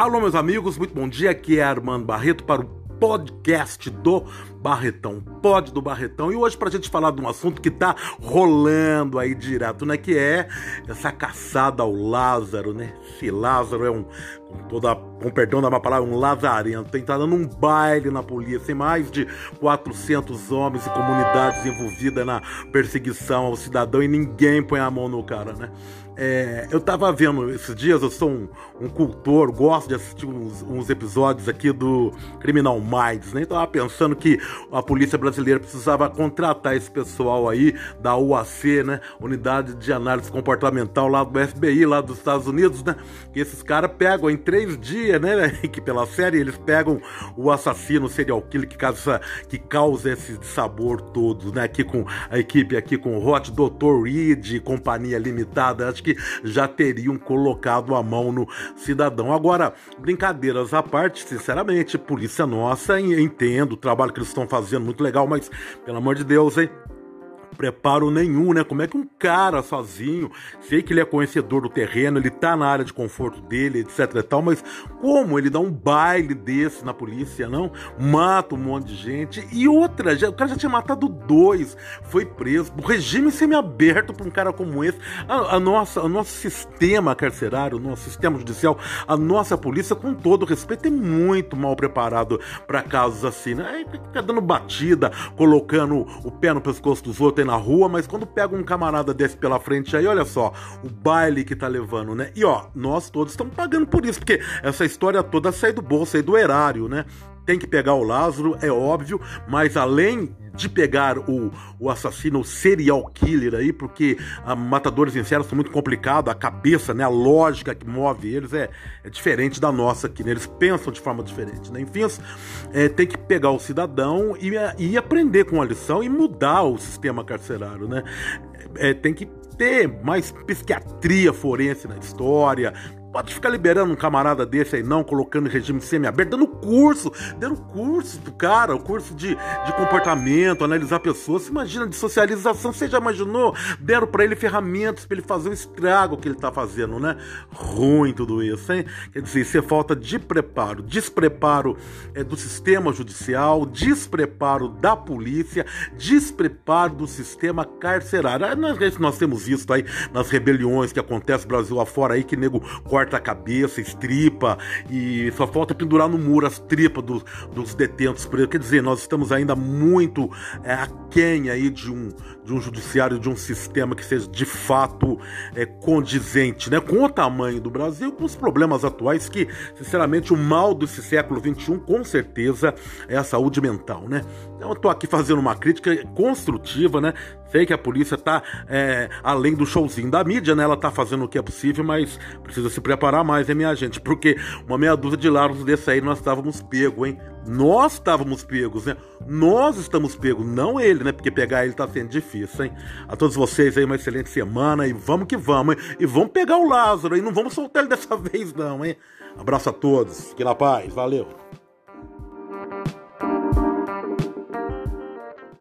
Alô, meus amigos, muito bom dia. Aqui é Armando Barreto para o podcast do Barretão, pod do Barretão. E hoje pra gente falar de um assunto que tá rolando aí direto, né? Que é essa caçada ao Lázaro, né? Esse Lázaro é um, com toda, com perdão da minha palavra, um lazarento. Tem tá dando um baile na polícia. Tem mais de 400 homens e comunidades envolvidas na perseguição ao cidadão e ninguém põe a mão no cara, né? É, eu tava vendo esses dias, eu sou um, um cultor, gosto de assistir uns, uns, episódios aqui do Criminal Minds, né? Tava pensando que a polícia brasileira precisava contratar esse pessoal aí da UAC, né? Unidade de Análise Comportamental lá do FBI, lá dos Estados Unidos, né? Que esses caras pegam em três dias, né? Que pela série eles pegam o assassino, serial killer que causa, que causa esse sabor todo, né? Aqui com a equipe aqui com o Hot, Dr. Reed, companhia limitada, acho que já teriam colocado a mão no cidadão. Agora, brincadeiras à parte, sinceramente, polícia nossa, entendo o trabalho que eles estão fazendo, muito legal, mas pelo amor de Deus, hein? Preparo nenhum, né? Como é que um cara sozinho, sei que ele é conhecedor do terreno, ele tá na área de conforto dele, etc e tal, mas como ele dá um baile desse na polícia, não? Mata um monte de gente. E outra, já, o cara já tinha matado dois, foi preso. O regime semi-aberto para um cara como esse. A, a, nossa, o nosso sistema carcerário, o nosso sistema judicial, a nossa polícia, com todo respeito, é muito mal preparado para casos assim, né? Aí fica dando batida, colocando o pé no pescoço dos outros na rua, mas quando pega um camarada desse pela frente aí, olha só, o baile que tá levando, né? E ó, nós todos estamos pagando por isso, porque essa história toda sai do bolso aí do erário, né? Tem que pegar o Lázaro, é óbvio, mas além de pegar o, o assassino, serial killer aí, porque a matadores em série são muito complicado, a cabeça, né, a lógica que move eles é, é diferente da nossa aqui, né? Eles pensam de forma diferente, né? Enfim, é, tem que pegar o cidadão e, e aprender com a lição e mudar o sistema carcerário, né? É, tem que ter mais psiquiatria forense na história, Pode ficar liberando um camarada desse aí, não, colocando em regime semi-aberto, dando curso, dando curso pro cara, o curso de, de comportamento, analisar pessoas. Você imagina de socialização, você já imaginou? Deram para ele ferramentas para ele fazer o estrago que ele tá fazendo, né? Ruim tudo isso, hein? Quer dizer, isso é falta de preparo, despreparo é, do sistema judicial, despreparo da polícia, despreparo do sistema carcerário. Nós, nós temos visto aí nas rebeliões que acontecem Brasil afora aí, que nego corta corta a cabeça, estripa e só falta pendurar no muro as tripas dos, dos detentos presos. Quer dizer, nós estamos ainda muito é, aquém aí de um, de um judiciário, de um sistema que seja de fato é, condizente né, com o tamanho do Brasil, com os problemas atuais que, sinceramente, o mal desse século XXI, com certeza, é a saúde mental, né? Então eu tô aqui fazendo uma crítica construtiva, né? Sei que a polícia tá é, além do showzinho da mídia, né? Ela tá fazendo o que é possível, mas precisa se preparar mais, hein, minha gente? Porque uma meia dúzia de largos desse aí nós estávamos pegos, hein? Nós estávamos pegos, né? Nós estamos pegos, não ele, né? Porque pegar ele tá sendo difícil, hein? A todos vocês aí, uma excelente semana e vamos que vamos, hein? E vamos pegar o Lázaro e não vamos soltar ele dessa vez, não, hein? Abraço a todos, que na paz, valeu!